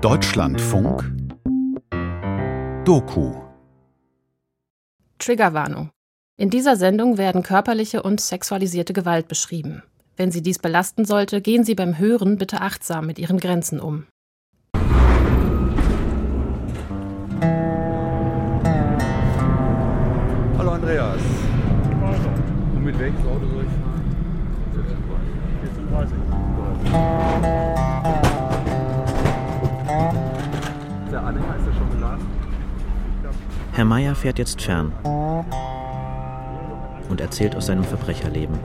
Deutschlandfunk Doku Triggerwarnung. In dieser Sendung werden körperliche und sexualisierte Gewalt beschrieben. Wenn Sie dies belasten sollte, gehen Sie beim Hören bitte achtsam mit Ihren Grenzen um. Hallo Andreas. Herr Meier fährt jetzt fern und erzählt aus seinem Verbrecherleben.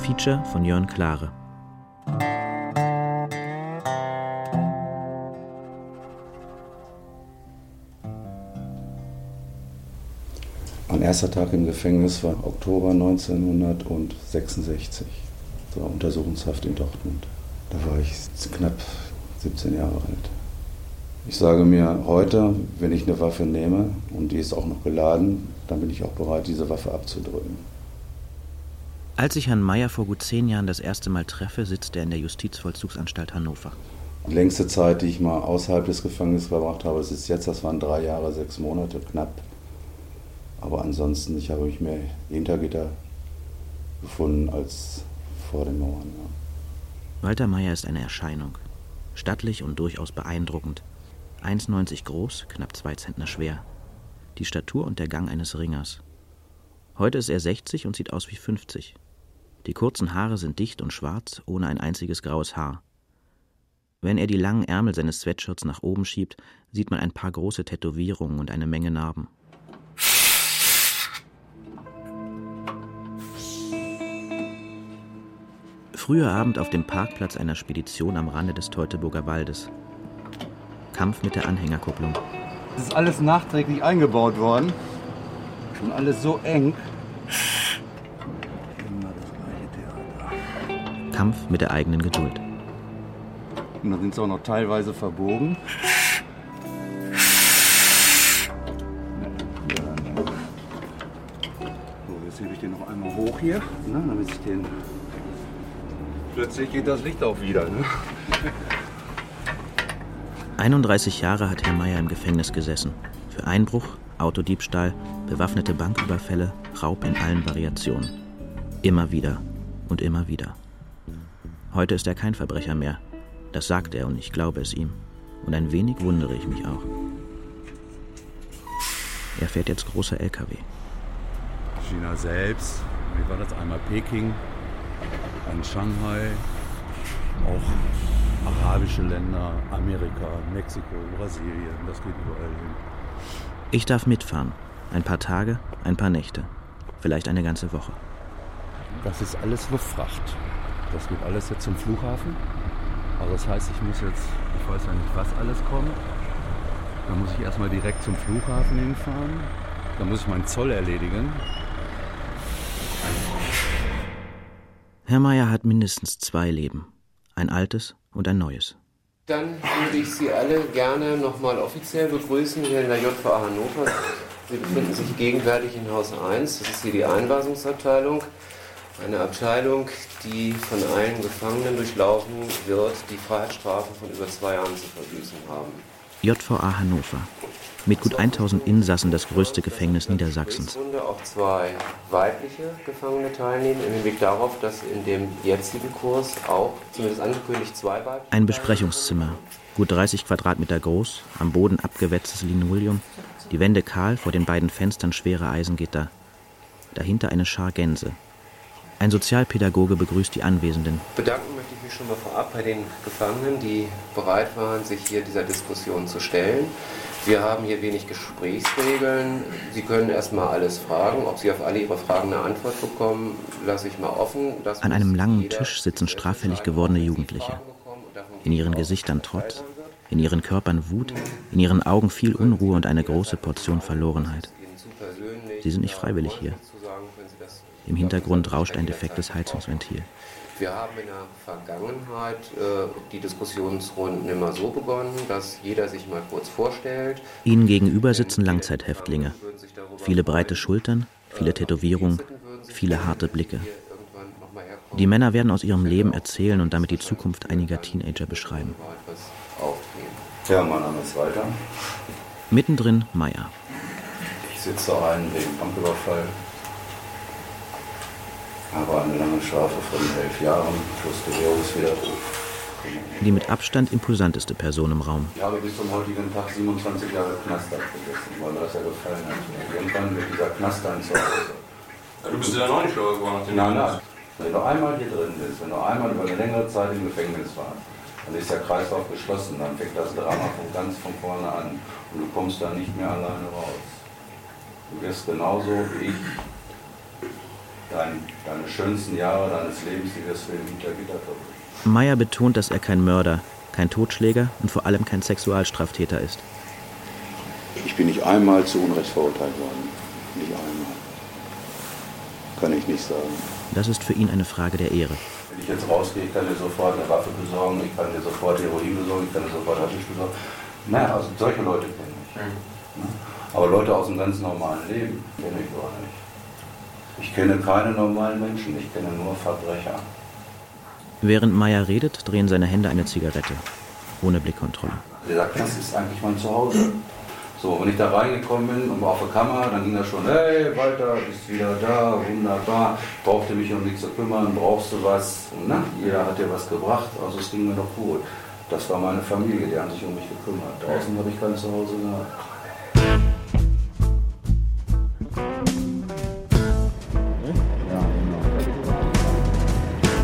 Feature von Jörn Klare. Mein erster Tag im Gefängnis war Oktober 1966. Das war Untersuchungshaft in Dortmund. Da war ich knapp 17 Jahre alt. Ich sage mir heute, wenn ich eine Waffe nehme und die ist auch noch geladen, dann bin ich auch bereit, diese Waffe abzudrücken. Als ich Herrn Meier vor gut zehn Jahren das erste Mal treffe, sitzt er in der Justizvollzugsanstalt Hannover. Die längste Zeit, die ich mal außerhalb des Gefängnisses verbracht habe, das ist jetzt, das waren drei Jahre, sechs Monate knapp. Aber ansonsten, ich habe mich mehr hinter Gitter gefunden als vor den Mauern. Ja. Walter Meier ist eine Erscheinung. Stattlich und durchaus beeindruckend. 1,90 groß, knapp zwei Zentner schwer. Die Statur und der Gang eines Ringers. Heute ist er 60 und sieht aus wie 50. Die kurzen Haare sind dicht und schwarz, ohne ein einziges graues Haar. Wenn er die langen Ärmel seines Sweatshirts nach oben schiebt, sieht man ein paar große Tätowierungen und eine Menge Narben. Früher Abend auf dem Parkplatz einer Spedition am Rande des Teutoburger Waldes. Kampf mit der Anhängerkupplung. Das ist alles nachträglich eingebaut worden. Schon alles so eng. Immer das gleiche Theater. Kampf mit der eigenen Geduld. Und dann sind sie auch noch teilweise verbogen. So, jetzt hebe ich den noch einmal hoch hier, ne, damit ich den. Plötzlich geht das Licht auch wieder. Ne? 31 Jahre hat Herr Meier im Gefängnis gesessen. Für Einbruch, Autodiebstahl, bewaffnete Banküberfälle, Raub in allen Variationen. Immer wieder und immer wieder. Heute ist er kein Verbrecher mehr. Das sagt er und ich glaube es ihm. Und ein wenig wundere ich mich auch. Er fährt jetzt großer LKW. China selbst, wie war das? Einmal Peking, dann Shanghai, auch arabische Länder, Amerika, Mexiko, Brasilien, das geht überall hin. Ich darf mitfahren. Ein paar Tage, ein paar Nächte. Vielleicht eine ganze Woche. Das ist alles Luftfracht. Das geht alles jetzt zum Flughafen. Also das heißt, ich muss jetzt, ich weiß ja nicht, was alles kommt. Dann muss ich erstmal direkt zum Flughafen hinfahren. Dann muss ich meinen Zoll erledigen. Herr Meier hat mindestens zwei Leben. Ein altes und ein neues. Dann würde ich Sie alle gerne nochmal offiziell begrüßen hier in der JVA Hannover. Sie befinden sich gegenwärtig in Haus 1. Das ist hier die Einweisungsabteilung. Eine Abteilung, die von allen Gefangenen durchlaufen wird, die Freiheitsstrafen von über zwei Jahren zu verbüßen haben. JVA Hannover. Mit gut 1000 Insassen das größte Gefängnis Niedersachsens. Auch zwei weibliche Gefangene teilnehmen, im Hinblick darauf, dass in dem jetzigen Kurs auch, zumindest angekündigt, zwei weibliche. Ein Besprechungszimmer. Gut 30 Quadratmeter groß, am Boden abgewetztes Linoleum, die Wände kahl, vor den beiden Fenstern schwere Eisengitter. Dahinter eine Schar Gänse. Ein Sozialpädagoge begrüßt die Anwesenden. Bedanken mich schon mal vorab bei den Gefangenen, die bereit waren, sich hier dieser Diskussion zu stellen. Wir haben hier wenig Gesprächsregeln. Sie können erstmal alles fragen. Ob Sie auf alle Ihre Fragen eine Antwort bekommen, lasse ich mal offen. Das An einem langen Tisch sitzen straffällig gewordene Jugendliche. In ihren Gesichtern Trotz, in ihren Körpern Wut, in ihren Augen viel Unruhe und eine große Portion Verlorenheit. Sie sind nicht freiwillig hier. Im Hintergrund rauscht ein defektes Heizungsventil. Wir haben in der Vergangenheit äh, die Diskussionsrunden immer so begonnen, dass jeder sich mal kurz vorstellt. Ihnen gegenüber sitzen Langzeithäftlinge. Viele breite Schultern, viele Tätowierungen, viele harte Blicke. Die Männer werden aus ihrem Leben erzählen und damit die Zukunft einiger Teenager beschreiben. Ja, mein Name ist Walter. Mittendrin Meier. Ich sitze ein wegen Banküberfall. Habe eine lange Strafe von elf Jahren plus Bewährungswiderruf. Die mit Abstand imposanteste Person im Raum. Ich habe bis zum heutigen Tag 27 Jahre Knast abgesessen, weil mir das ja gefallen hat. Irgendwann wird dieser Knast dann zu Hause. Ja, du bist ja noch nicht schlauer geworden. Nein, nein. Wenn du einmal hier drin bist, wenn du einmal über eine längere Zeit im Gefängnis warst, dann ist der Kreislauf geschlossen, dann fängt das Drama von ganz von vorne an und du kommst da nicht mehr alleine raus. Du wirst genauso wie ich dein, deine schönsten Jahre deines Lebens, die wirst du hinter Gitter verbringen. Meyer betont, dass er kein Mörder, kein Totschläger und vor allem kein Sexualstraftäter ist. Ich bin nicht einmal zu Unrecht verurteilt worden. Nicht einmal. Kann ich nicht sagen. Das ist für ihn eine Frage der Ehre. Wenn ich jetzt rausgehe, ich kann dir sofort eine Waffe besorgen, ich kann dir sofort Heroin besorgen, ich kann dir sofort Haschisch besorgen. Naja, also solche Leute kenne ich. Ne? Aber Leute aus dem ganz normalen Leben kenne ich gar nicht. Ich kenne keine normalen Menschen, ich kenne nur Verbrecher. Während Meyer redet, drehen seine Hände eine Zigarette. Ohne Blickkontrolle. Dieser Knast ist eigentlich mein Zuhause. So, wenn ich da reingekommen bin und war auf der Kammer, dann ging das schon, hey Walter, bist wieder da, wunderbar, brauchte mich um nichts zu kümmern, brauchst du was? Und na, jeder hat dir was gebracht, also es ging mir doch gut. Das war meine Familie, die haben sich um mich gekümmert. Draußen habe ich kein Zuhause gehabt.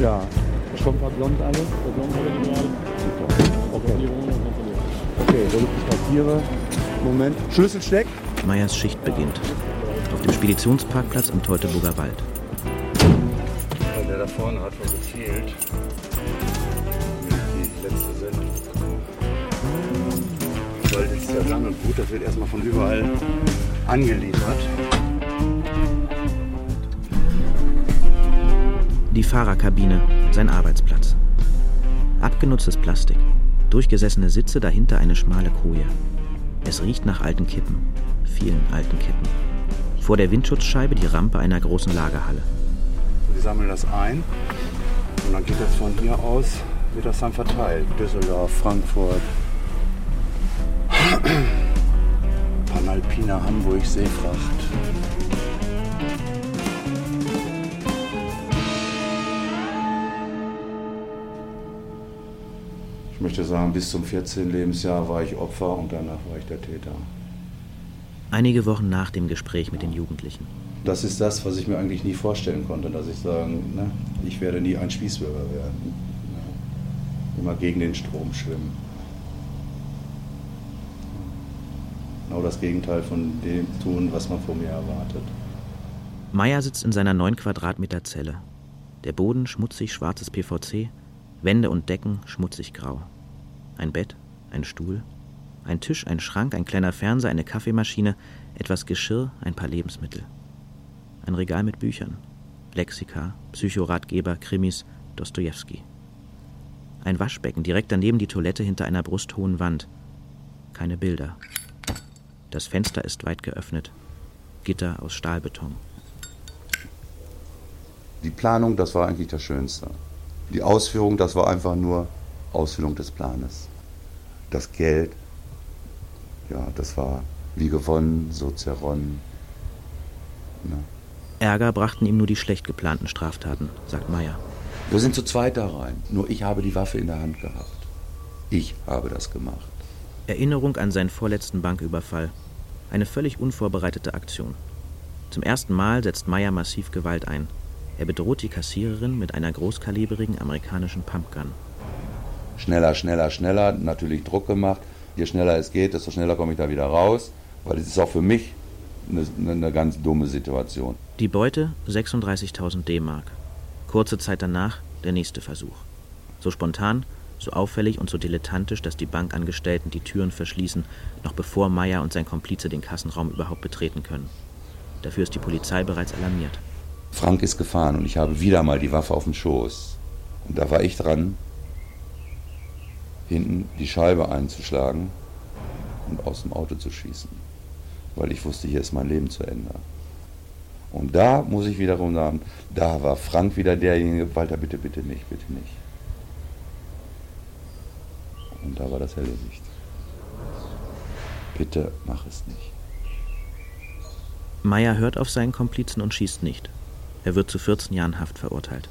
Ja, schon war blond alle? Der blond alle gerade? Okay. Okay, soll ich die Papiere? Moment. Schlüssel steckt. Meyers Schicht beginnt. Auf dem Speditionsparkplatz am Teutoburger Wald. Der da vorne hat was gefehlt. Die letzte Sendung. Gold ist ja lang und gut, das wird erstmal von überall angeliefert. Die Fahrerkabine, sein Arbeitsplatz. Abgenutztes Plastik, durchgesessene Sitze, dahinter eine schmale Koje. Es riecht nach alten Kippen, vielen alten Kippen. Vor der Windschutzscheibe die Rampe einer großen Lagerhalle. Sie sammeln das ein und dann geht das von hier aus, wird das dann verteilt. Düsseldorf, Frankfurt, Panalpina, Hamburg, Seefracht. Möchte sagen, bis zum 14. Lebensjahr war ich Opfer und danach war ich der Täter. Einige Wochen nach dem Gespräch mit den Jugendlichen. Das ist das, was ich mir eigentlich nie vorstellen konnte, dass ich sagen, ne, ich werde nie ein Spießbürger werden. Ne. Immer gegen den Strom schwimmen. Genau das Gegenteil von dem tun, was man von mir erwartet. Meyer sitzt in seiner 9 Quadratmeter Zelle. Der Boden schmutzig schwarzes PVC, Wände und Decken schmutzig grau. Ein Bett, ein Stuhl, ein Tisch, ein Schrank, ein kleiner Fernseher, eine Kaffeemaschine, etwas Geschirr, ein paar Lebensmittel. Ein Regal mit Büchern, Lexika, Psychoratgeber, Krimis, Dostojewski. Ein Waschbecken direkt daneben die Toilette hinter einer brusthohen Wand. Keine Bilder. Das Fenster ist weit geöffnet. Gitter aus Stahlbeton. Die Planung, das war eigentlich das Schönste. Die Ausführung, das war einfach nur Ausfüllung des Planes. Das Geld, ja, das war wie gewonnen, so zerronnen. Ne? Ärger brachten ihm nur die schlecht geplanten Straftaten, sagt Meyer. Wir sind zu zweit da rein. Nur ich habe die Waffe in der Hand gehabt. Ich habe das gemacht. Erinnerung an seinen vorletzten Banküberfall. Eine völlig unvorbereitete Aktion. Zum ersten Mal setzt Meyer massiv Gewalt ein. Er bedroht die Kassiererin mit einer großkalibrigen amerikanischen Pumpgun. Schneller, schneller, schneller, natürlich Druck gemacht. Je schneller es geht, desto schneller komme ich da wieder raus, weil es ist auch für mich eine, eine ganz dumme Situation. Die Beute 36.000 D-Mark. Kurze Zeit danach der nächste Versuch. So spontan, so auffällig und so dilettantisch, dass die Bankangestellten die Türen verschließen, noch bevor Meyer und sein Komplize den Kassenraum überhaupt betreten können. Dafür ist die Polizei bereits alarmiert. Frank ist gefahren und ich habe wieder mal die Waffe auf dem Schoß. Und da war ich dran, hinten die Scheibe einzuschlagen und aus dem Auto zu schießen. Weil ich wusste, hier ist mein Leben zu Ende. Und da muss ich wiederum sagen, da war Frank wieder derjenige, Walter, bitte, bitte nicht, bitte nicht. Und da war das erledigt. Bitte mach es nicht. Meyer hört auf seinen Komplizen und schießt nicht. Er wird zu 14 Jahren Haft verurteilt.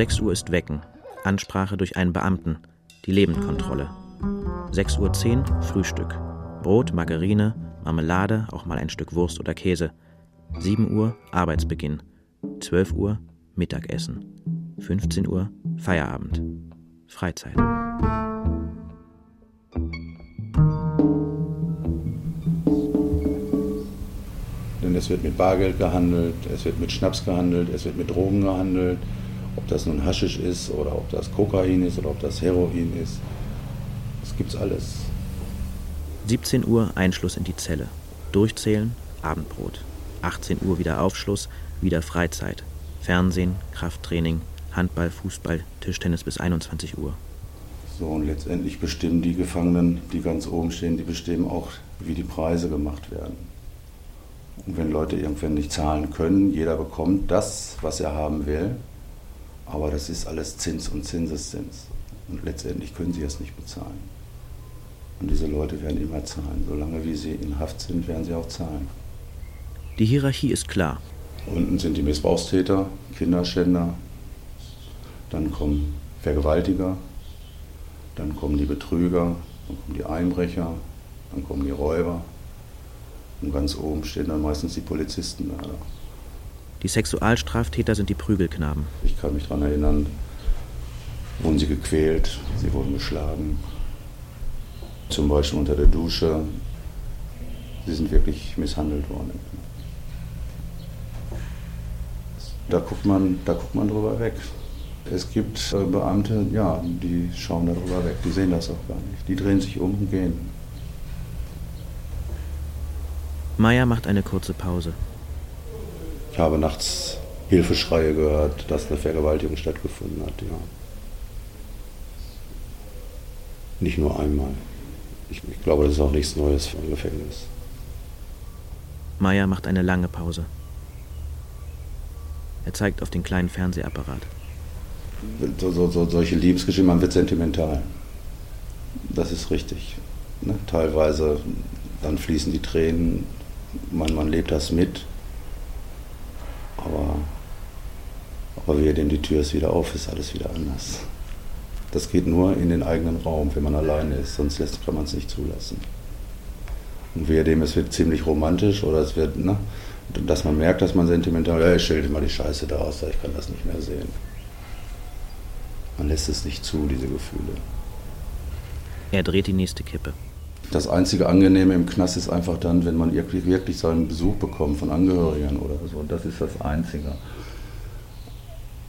6 Uhr ist Wecken. Ansprache durch einen Beamten. Die Lebendkontrolle. 6.10 Uhr Frühstück. Brot, Margarine, Marmelade, auch mal ein Stück Wurst oder Käse. 7 Uhr Arbeitsbeginn. 12 Uhr Mittagessen. 15 Uhr Feierabend. Freizeit. Denn es wird mit Bargeld gehandelt, es wird mit Schnaps gehandelt, es wird mit Drogen gehandelt. Ob das nun Haschisch ist oder ob das Kokain ist oder ob das Heroin ist. Das gibt's alles. 17 Uhr Einschluss in die Zelle. Durchzählen, Abendbrot. 18 Uhr wieder Aufschluss, wieder Freizeit. Fernsehen, Krafttraining, Handball, Fußball, Tischtennis bis 21 Uhr. So, und letztendlich bestimmen die Gefangenen, die ganz oben stehen, die bestimmen auch, wie die Preise gemacht werden. Und wenn Leute irgendwann nicht zahlen können, jeder bekommt das, was er haben will, aber das ist alles Zins und Zinseszins. Und letztendlich können sie es nicht bezahlen. Und diese Leute werden immer zahlen. Solange wie sie in Haft sind, werden sie auch zahlen. Die Hierarchie ist klar. Unten sind die Missbrauchstäter, Kinderschänder, dann kommen Vergewaltiger, dann kommen die Betrüger, dann kommen die Einbrecher, dann kommen die Räuber. Und ganz oben stehen dann meistens die Polizisten da. Die Sexualstraftäter sind die Prügelknaben. Ich kann mich daran erinnern, wurden sie gequält, sie wurden geschlagen. Zum Beispiel unter der Dusche. Sie sind wirklich misshandelt worden. Da guckt man, da guckt man drüber weg. Es gibt äh, Beamte, ja, die schauen darüber weg, die sehen das auch gar nicht. Die drehen sich um und gehen. Meyer macht eine kurze Pause. Ich habe nachts Hilfeschreie gehört, dass eine Vergewaltigung stattgefunden hat, ja. Nicht nur einmal. Ich, ich glaube, das ist auch nichts Neues für ein Gefängnis. Meyer macht eine lange Pause. Er zeigt auf den kleinen Fernsehapparat. So, so, so, solche Liebesgeschichten, man wird sentimental. Das ist richtig. Ne? Teilweise, dann fließen die Tränen, man, man lebt das mit. Aber, aber wehe, denn die Tür ist wieder auf, ist alles wieder anders. Das geht nur in den eigenen Raum, wenn man alleine ist, sonst lässt, kann man es nicht zulassen. Und wehe dem, es wird ziemlich romantisch oder es wird, ne, dass man merkt, dass man sentimental, ja, ich dir mal die Scheiße da aus, ich kann das nicht mehr sehen. Man lässt es nicht zu, diese Gefühle. Er dreht die nächste Kippe. Das einzige Angenehme im Knast ist einfach dann, wenn man wirklich, wirklich so einen Besuch bekommt von Angehörigen oder so. Das ist das Einzige.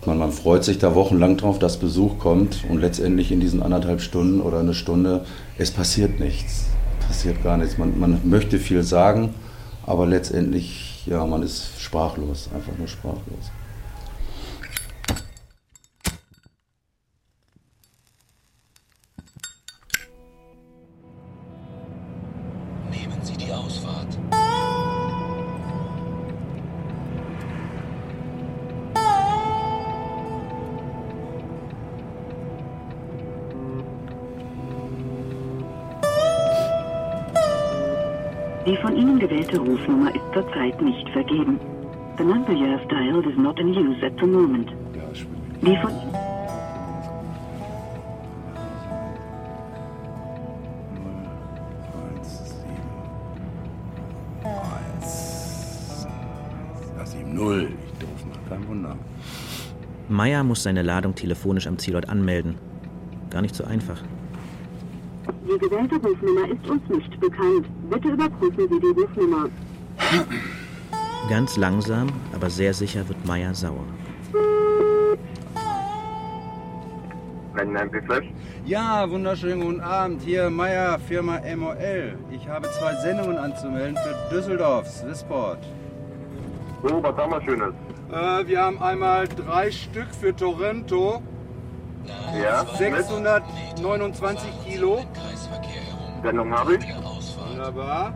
Man, man freut sich da wochenlang drauf, dass Besuch kommt und letztendlich in diesen anderthalb Stunden oder eine Stunde, es passiert nichts. Passiert gar nichts. Man, man möchte viel sagen, aber letztendlich, ja, man ist sprachlos, einfach nur sprachlos. Vergeben. The number you have dialed is not in use at the moment. Die von Null. Ich doof, kein Wunder. Meyer muss seine Ladung telefonisch am Zielort anmelden. Gar nicht so einfach. Die gewählte Rufnummer ist uns nicht bekannt. Bitte überprüfen Sie die Rufnummer. Ganz langsam, aber sehr sicher wird Meyer sauer. Ja, wunderschönen guten Abend. Hier Meier, Firma MOL. Ich habe zwei Sendungen anzumelden für Düsseldorf, Swissport. So, was haben wir Schönes? Äh, wir haben einmal drei Stück für Toronto. Ja, 629 Kilo. Sendung habe ich. Wunderbar.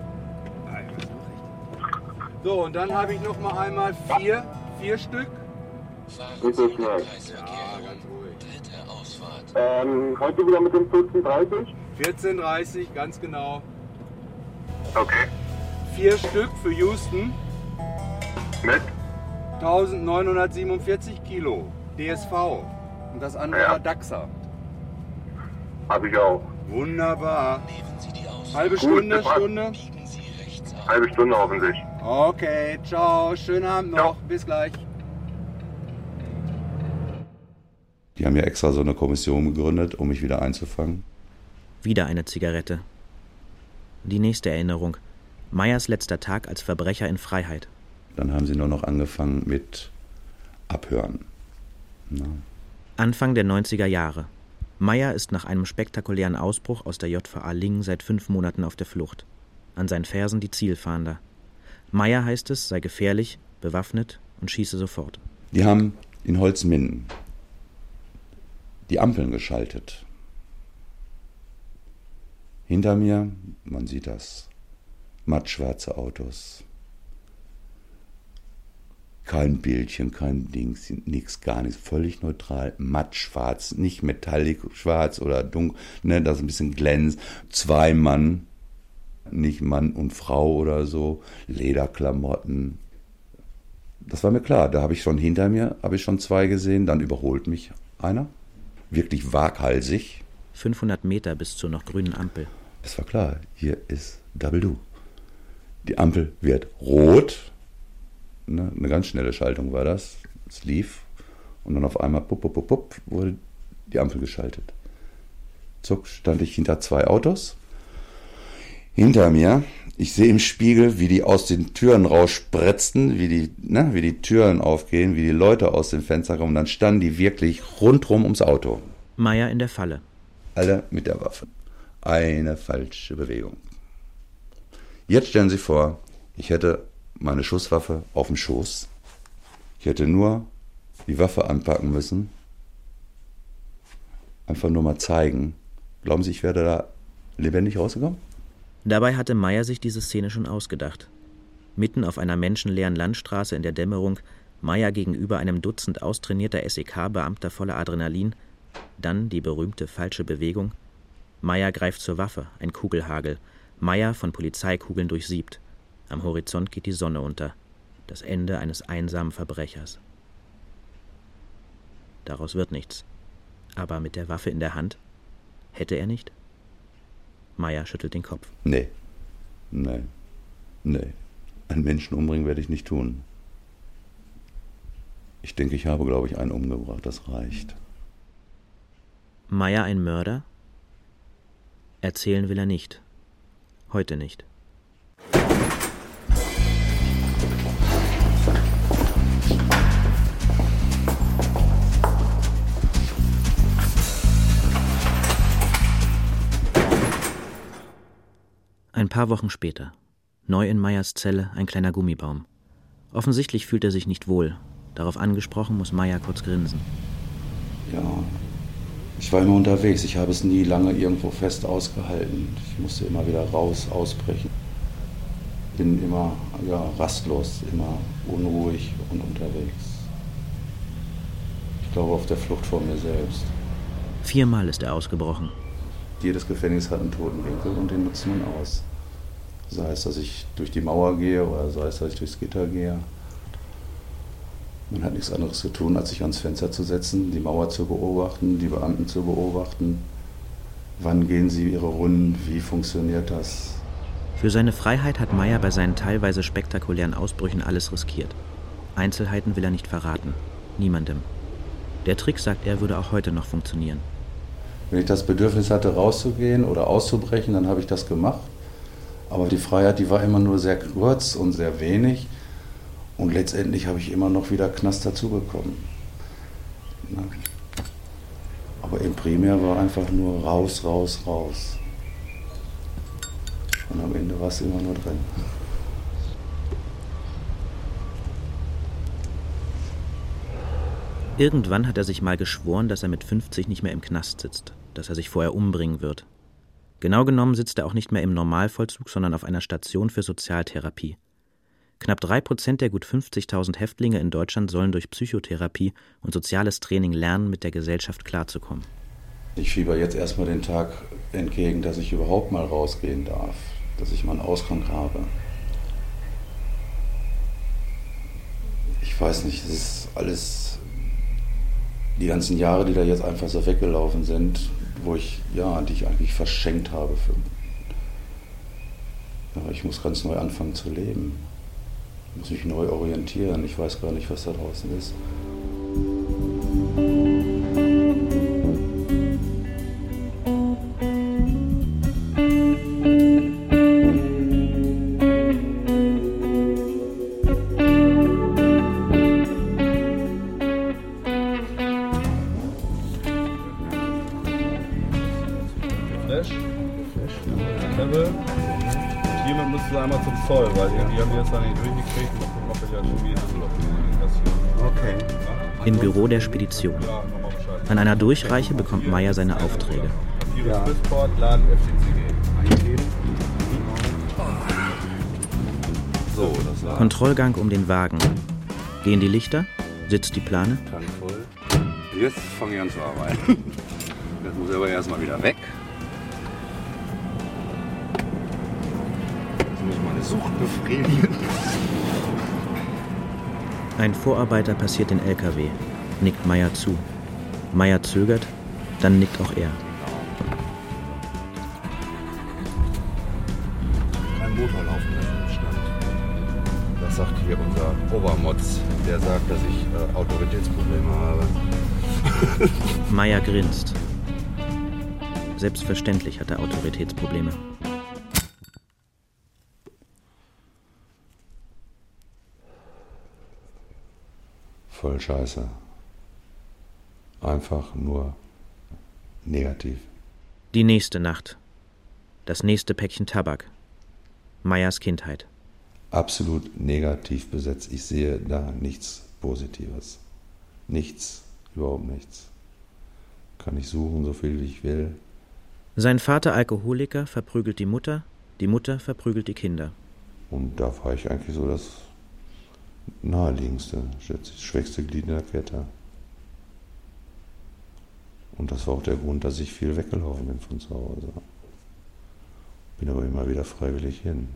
So, und dann habe ich noch mal einmal vier, vier Stück. So schnell. Ja, ganz ruhig. Ähm, heute wieder mit dem 14.30 14.30 ganz genau. Okay. Vier Stück für Houston. Mit? 1947 Kilo. DSV. Und das andere Ja. war Daxa. Habe ich auch. Wunderbar. Halbe Gut, Stunde. Stunde. Halbe Stunde hoffentlich. Okay, ciao. Schönen Abend noch. Bis gleich. Die haben ja extra so eine Kommission gegründet, um mich wieder einzufangen. Wieder eine Zigarette. Die nächste Erinnerung. Meyers letzter Tag als Verbrecher in Freiheit. Dann haben sie nur noch angefangen mit Abhören. Na, Anfang der 90er Jahre. Meyer ist nach einem spektakulären Ausbruch aus der JVA Lingen seit fünf Monaten auf der Flucht. An seinen Fersen die Zielfahnder. Meyer heißt es, sei gefährlich, bewaffnet und schieße sofort. Die haben in Holzminden die Ampeln geschaltet. Hinter mir, man sieht das, mattschwarze Autos. Kein Bildchen, kein Dings, nichts, gar nichts. Völlig neutral, mattschwarz, nicht metallic schwarz oder dunkel, ne, das ein bisschen glänzt. Zwei Mann, nicht Mann und Frau oder so, Lederklamotten. Das war mir klar, da habe ich schon hinter mir, habe ich schon zwei gesehen, dann überholt mich einer. Wirklich waghalsig. 500 Meter bis zur noch grünen Ampel. Es war klar, hier ist Double Do. Die Ampel wird rot. Ne, eine ganz schnelle Schaltung war das. Es lief. Und dann auf einmal, pup, pup, pup, pup, wurde die Ampel geschaltet. Zuck stand ich hinter zwei Autos. Hinter mir, ich sehe im Spiegel, wie die aus den Türen rausspritzten, wie die, ne, wie die Türen aufgehen, wie die Leute aus dem Fenster kommen. Dann standen die wirklich rundrum ums Auto. Meyer in der Falle. Alle mit der Waffe. Eine falsche Bewegung. Jetzt stellen Sie vor, ich hätte meine Schusswaffe auf dem Schoß. Ich hätte nur die Waffe anpacken müssen. Einfach nur mal zeigen. Glauben Sie, ich wäre da lebendig rausgekommen? Dabei hatte Meyer sich diese Szene schon ausgedacht. Mitten auf einer menschenleeren Landstraße in der Dämmerung, Meyer gegenüber einem Dutzend austrainierter SEK-Beamter voller Adrenalin, dann die berühmte falsche Bewegung. Meyer greift zur Waffe, ein Kugelhagel. Meyer von Polizeikugeln durchsiebt. Am Horizont geht die Sonne unter. Das Ende eines einsamen Verbrechers. Daraus wird nichts. Aber mit der Waffe in der Hand? Hätte er nicht? Meyer schüttelt den Kopf. Nee. Nee. Nee. Einen Menschen umbringen werde ich nicht tun. Ich denke, ich habe, glaube ich, einen umgebracht. Das reicht. Meyer ein Mörder? Erzählen will er nicht. Heute nicht. Ein paar Wochen später. Neu in Meyers Zelle ein kleiner Gummibaum. Offensichtlich fühlt er sich nicht wohl. Darauf angesprochen muss Meyer kurz grinsen. Ja, ich war immer unterwegs. Ich habe es nie lange irgendwo fest ausgehalten. Ich musste immer wieder raus, ausbrechen. Bin immer ja, rastlos, immer unruhig und unterwegs. Ich glaube auf der Flucht vor mir selbst. Viermal ist er ausgebrochen. Jedes Gefängnis hat einen toten Winkel und den nutzt man aus. Sei es, dass ich durch die Mauer gehe oder sei es, dass ich durchs Gitter gehe. Man hat nichts anderes zu tun, als sich ans Fenster zu setzen, die Mauer zu beobachten, die Beamten zu beobachten. Wann gehen sie ihre Runden? Wie funktioniert das? Für seine Freiheit hat Meyer bei seinen teilweise spektakulären Ausbrüchen alles riskiert. Einzelheiten will er nicht verraten. Niemandem. Der Trick, sagt er, würde auch heute noch funktionieren. Wenn ich das Bedürfnis hatte, rauszugehen oder auszubrechen, dann habe ich das gemacht. Aber die Freiheit, die war immer nur sehr kurz und sehr wenig. Und letztendlich habe ich immer noch wieder Knast dazu bekommen. Na. Aber im Primär war einfach nur raus, raus, raus. Und am Ende war es immer nur drin. Irgendwann hat er sich mal geschworen, dass er mit 50 nicht mehr im Knast sitzt, dass er sich vorher umbringen wird. Genau genommen sitzt er auch nicht mehr im Normalvollzug, sondern auf einer Station für Sozialtherapie. Knapp drei Prozent der gut 50.000 Häftlinge in Deutschland sollen durch Psychotherapie und soziales Training lernen, mit der Gesellschaft klarzukommen. Ich fieber jetzt erstmal den Tag entgegen, dass ich überhaupt mal rausgehen darf, dass ich mal einen Ausgang habe. Ich weiß nicht, das ist alles, die ganzen Jahre, die da jetzt einfach so weggelaufen sind, wo ich, ja, die ich eigentlich verschenkt habe. Für, ja, ich muss ganz neu anfangen zu leben. Ich muss mich neu orientieren. Ich weiß gar nicht, was da draußen ist. Spedition. An einer Durchreiche bekommt Meyer seine Aufträge. Ja. Swissport, Laden FCCG. Eingeben. So, das war Kontrollgang um den Wagen. Gehen die Lichter? Sitzt die Plane? Tank voll. Jetzt fange ich an zu arbeiten. Das muss aber erstmal wieder weg. Jetzt muss ich meine Sucht befriedigen. Ein Vorarbeiter passiert den LKW, nickt Meyer zu. Meyer zögert, dann nickt auch er. Kein Motor laufen lassen im Stand. Das sagt hier unser Obermotz. Der sagt, dass ich äh, Autoritätsprobleme habe. Meyer grinst. Selbstverständlich hat er Autoritätsprobleme. voll scheiße. Einfach nur negativ. Die nächste Nacht. Das nächste Päckchen Tabak. Meyers Kindheit. Absolut negativ besetzt. Ich sehe da nichts Positives. Nichts, überhaupt nichts. Kann ich suchen, so viel wie ich will. Sein Vater Alkoholiker verprügelt die Mutter, die Mutter verprügelt die Kinder. Und da war ich eigentlich so das naheliegendste, schwächste Glied in der Kette. Und das war auch der Grund, dass ich viel weggelaufen bin von zu Hause. Bin aber immer wieder freiwillig hin.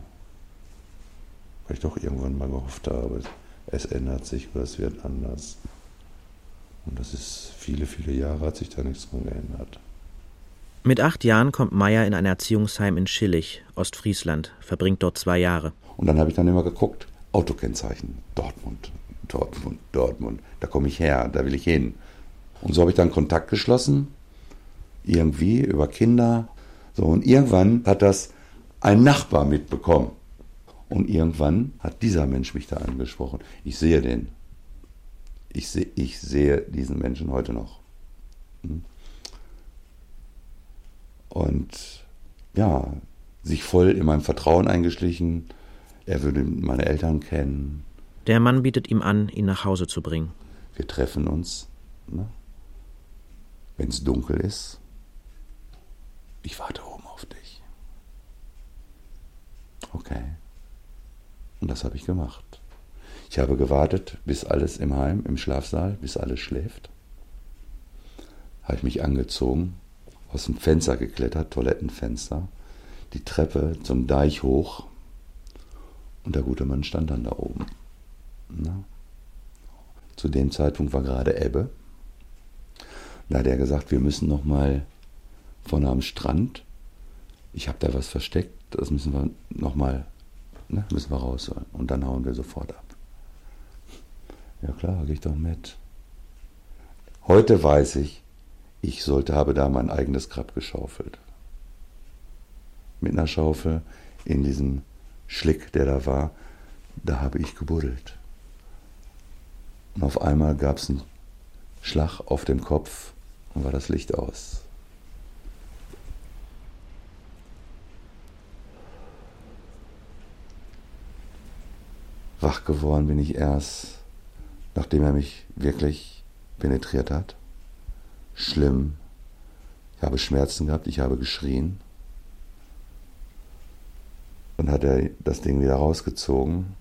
Weil ich doch irgendwann mal gehofft habe, es ändert sich oder es wird anders. Und das ist viele, viele Jahre hat sich da nichts dran geändert. Mit acht Jahren kommt Meyer in ein Erziehungsheim in Schillig, Ostfriesland, verbringt dort zwei Jahre. Und dann habe ich dann immer geguckt, Autokennzeichen, Dortmund, Dortmund, Dortmund, da komme ich her, da will ich hin. Und so habe ich dann Kontakt geschlossen, irgendwie über Kinder. So, und irgendwann hat das ein Nachbar mitbekommen. Und irgendwann hat dieser Mensch mich da angesprochen. Ich sehe den. Ich, seh, ich sehe diesen Menschen heute noch. Hm? Und ja, sich voll in mein Vertrauen eingeschlichen. Er würde meine Eltern kennen. Der Mann bietet ihm an, ihn nach Hause zu bringen. Wir treffen uns, ne? Wenn es dunkel ist. Ich warte oben auf dich. Okay. Und das habe ich gemacht. Ich habe gewartet, bis alles im Heim, im Schlafsaal, bis alles schläft. Habe ich mich angezogen, aus dem Fenster geklettert, Toilettenfenster, die Treppe zum Deich hoch. Und der gute Mann stand dann da oben. Na? Zu dem Zeitpunkt war gerade Ebbe. Da hat er gesagt, wir müssen noch mal vorne am Strand. Ich habe da was versteckt, das müssen wir noch mal, ne, müssen wir raus und dann hauen wir sofort ab. Ja klar, gehe ich doch mit. Heute weiß ich, ich sollte habe da mein eigenes Grab geschaufelt. Mit einer Schaufel in diesem Schlick, der da war, da habe ich gebuddelt. Und auf einmal gab es einen Schlag auf dem Kopf und war das Licht aus. Wach geworden bin ich erst, nachdem er mich wirklich penetriert hat. Schlimm. Ich habe Schmerzen gehabt, ich habe geschrien. Dann hat er das Ding wieder rausgezogen.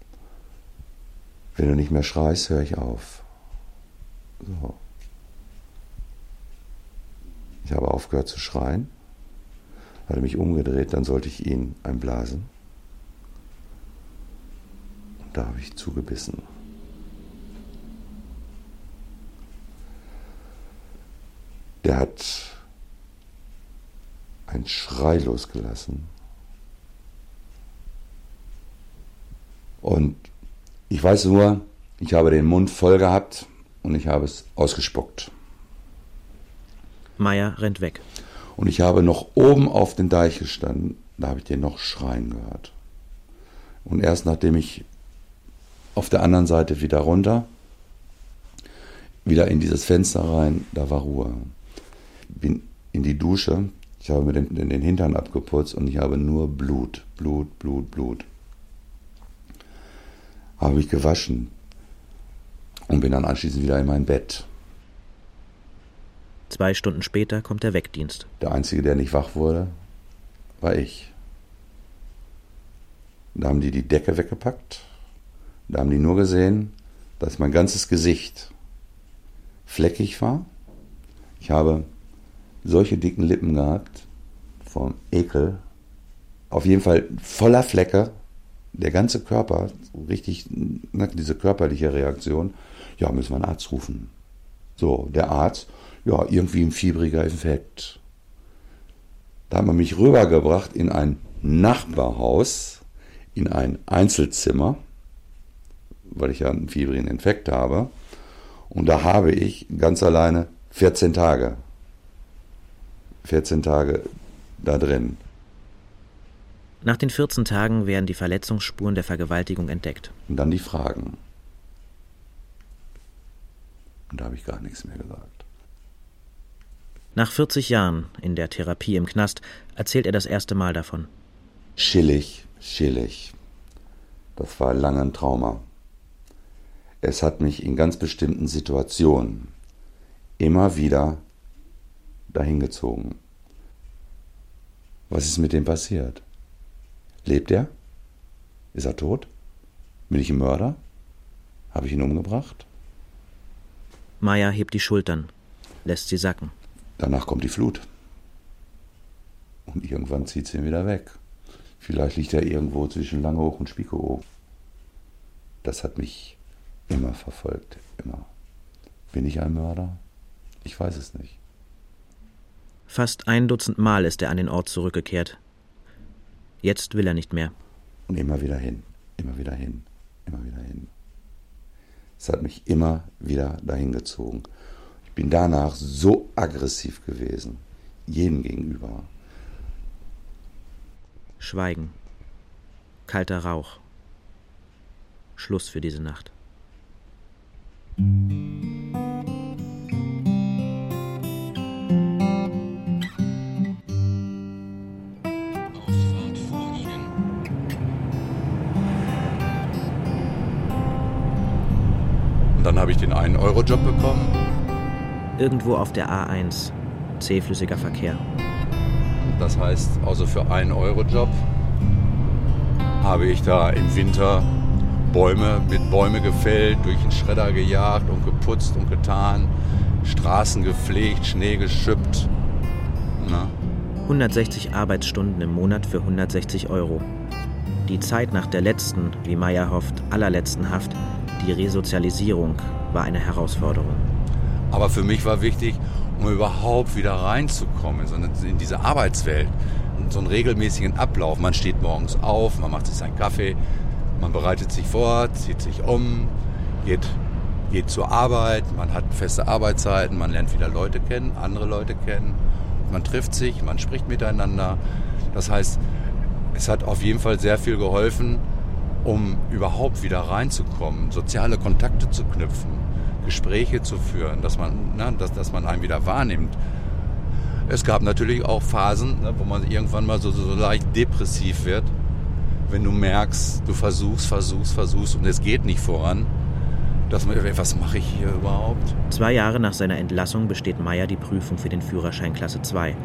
Wenn du nicht mehr schreist, höre ich auf. So. Ich habe aufgehört zu schreien, hatte mich umgedreht, dann sollte ich ihn einblasen. Und da habe ich zugebissen. Der hat einen Schrei losgelassen. Und ich weiß nur, ich habe den Mund voll gehabt und ich habe es ausgespuckt. Meier rennt weg. Und ich habe noch oben auf den Deich gestanden, da habe ich den noch schreien gehört. Und erst nachdem ich auf der anderen Seite wieder runter, wieder in dieses Fenster rein, da war Ruhe. Bin in die Dusche, ich habe mir den, den Hintern abgeputzt und ich habe nur Blut, Blut, Blut, Blut. Habe ich gewaschen und bin dann anschließend wieder in mein Bett. Zwei Stunden später kommt der Wegdienst. Der Einzige, der nicht wach wurde, war ich. Da haben die die Decke weggepackt. Da haben die nur gesehen, dass mein ganzes Gesicht fleckig war. Ich habe solche dicken Lippen gehabt, vom Ekel. Auf jeden Fall voller Flecke. Der ganze Körper, richtig, ne, diese körperliche Reaktion. Ja, müssen wir einen Arzt rufen. So, der Arzt, ja, irgendwie ein fiebriger Infekt. Da hat man mich rübergebracht in ein Nachbarhaus, in ein Einzelzimmer, weil ich ja einen fiebrigen Infekt habe. Und da habe ich ganz alleine 14 Tage. 14 Tage da drin. Nach den 14 Tagen werden die Verletzungsspuren der Vergewaltigung entdeckt. Und dann die Fragen. Und da habe ich gar nichts mehr gesagt. Nach 40 Jahren in der Therapie im Knast erzählt er das erste Mal davon. Schillig, schillig. Das war lange ein Trauma. Es hat mich in ganz bestimmten Situationen immer wieder dahin gezogen. Was ist mit dem passiert? Lebt er? Ist er tot? Bin ich ein Mörder? Habe ich ihn umgebracht? Meier hebt die Schultern, lässt sie sacken. Danach kommt die Flut. Und irgendwann zieht sie ihn wieder weg. Vielleicht liegt er irgendwo zwischen Langehoch und Spiekeroog. Das hat mich immer verfolgt, immer. Bin ich ein Mörder? Ich weiß es nicht. Fast ein Dutzend Mal ist er an den Ort zurückgekehrt. Jetzt will er nicht mehr. Und immer wieder hin, immer wieder hin, immer wieder hin. Es hat mich immer wieder dahin gezogen. Ich bin danach so aggressiv gewesen, jedem gegenüber. Schweigen. Kalter Rauch. Schluss für diese Nacht. Ausfahrt vor Ihnen. Und dann habe ich den 1-Euro-Job bekommen. Irgendwo auf der A1. Zähflüssiger Verkehr. Das heißt, also für einen Euro-Job habe ich da im Winter Bäume mit Bäume gefällt, durch den Schredder gejagt und geputzt und getan, Straßen gepflegt, Schnee geschüppt. Na, 160 Arbeitsstunden im Monat für 160 Euro. Die Zeit nach der letzten, wie Meyer hofft, allerletzten Haft, die Resozialisierung, war eine Herausforderung. Aber für mich war wichtig, um überhaupt wieder reinzukommen so eine- in diese Arbeitswelt, so einen regelmäßigen Ablauf. Man steht morgens auf, man macht sich seinen Kaffee, man bereitet sich vor, zieht sich um, geht, geht zur Arbeit, man hat feste Arbeitszeiten, man lernt wieder Leute kennen, andere Leute kennen, man trifft sich, man spricht miteinander. Das heißt, es hat auf jeden Fall sehr viel geholfen, um überhaupt wieder reinzukommen, soziale Kontakte zu knüpfen, Gespräche zu führen, dass man, na, dass, dass man einen wieder wahrnimmt. Es gab natürlich auch Phasen, ne, wo man irgendwann mal so, so, so leicht depressiv wird, wenn du merkst, du versuchst, versuchst, versuchst und es geht nicht voran. dass man, was mache ich hier überhaupt? Zwei Jahre nach seiner Entlassung besteht Meyer die Prüfung für den Führerschein Klasse 2.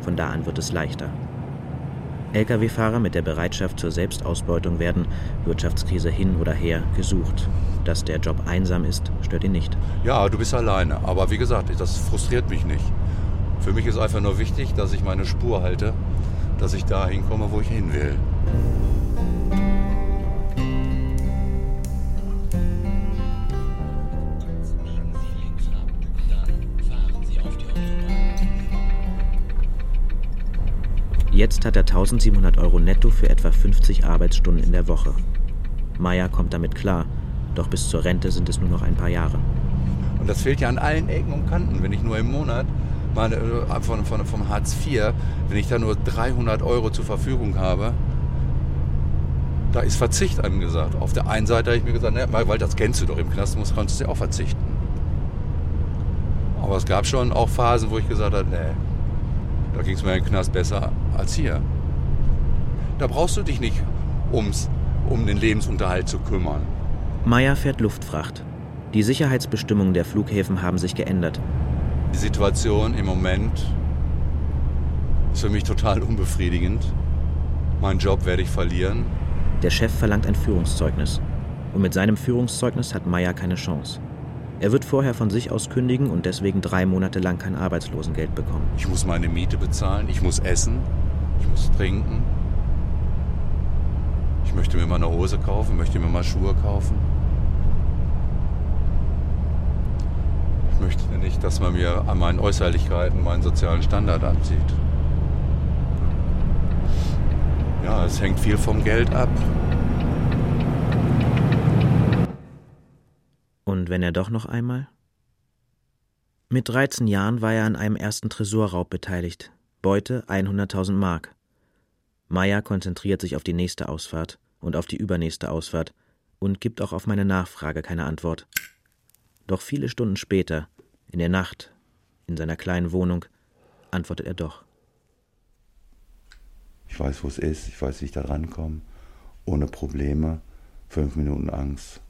Von da an wird es leichter. Lkw-Fahrer mit der Bereitschaft zur Selbstausbeutung werden, Wirtschaftskrise hin oder her, gesucht. Dass der Job einsam ist, stört ihn nicht. Ja, du bist alleine. Aber wie gesagt, das frustriert mich nicht. Für mich ist einfach nur wichtig, dass ich meine Spur halte, dass ich da hinkomme, wo ich hin will. Jetzt hat er 1700 Euro netto für etwa 50 Arbeitsstunden in der Woche. Meyer kommt damit klar, doch bis zur Rente sind es nur noch ein paar Jahre. Und das fehlt ja an allen Ecken und Kanten. Wenn ich nur im Monat meine, äh, von, von, vom Hartz IV, wenn ich da nur 300 Euro zur Verfügung habe, da ist Verzicht angesagt. Auf der einen Seite habe ich mir gesagt, ne, weil das kennst du doch im Knast, musst, kannst du ja auch verzichten. Aber es gab schon auch Phasen, wo ich gesagt habe, nee, da ging es mir im Knast besser als hier. Da brauchst du dich nicht ums, um den Lebensunterhalt zu kümmern. Meyer fährt Luftfracht. Die Sicherheitsbestimmungen der Flughäfen haben sich geändert. Die Situation im Moment ist für mich total unbefriedigend. Meinen Job werde ich verlieren. Der Chef verlangt ein Führungszeugnis. Und mit seinem Führungszeugnis hat Meyer keine Chance. Er wird vorher von sich aus kündigen und deswegen drei Monate lang kein Arbeitslosengeld bekommen. Ich muss meine Miete bezahlen, ich muss essen, ich muss trinken. Ich möchte mir mal eine Hose kaufen, möchte mir mal Schuhe kaufen. Ich möchte nicht, dass man mir an meinen Äußerlichkeiten meinen sozialen Standard abzieht. Ja, es hängt viel vom Geld ab. Und wenn er doch noch einmal? Mit 13 Jahren war er an einem ersten Tresorraub beteiligt. Beute 100.000 Mark. Meyer konzentriert sich auf die nächste Ausfahrt und auf die übernächste Ausfahrt und gibt auch auf meine Nachfrage keine Antwort. Doch viele Stunden später, in der Nacht, in seiner kleinen Wohnung, antwortet er doch. Ich weiß, wo es ist, ich weiß, wie ich da rankomme, ohne Probleme, fünf Minuten Angst.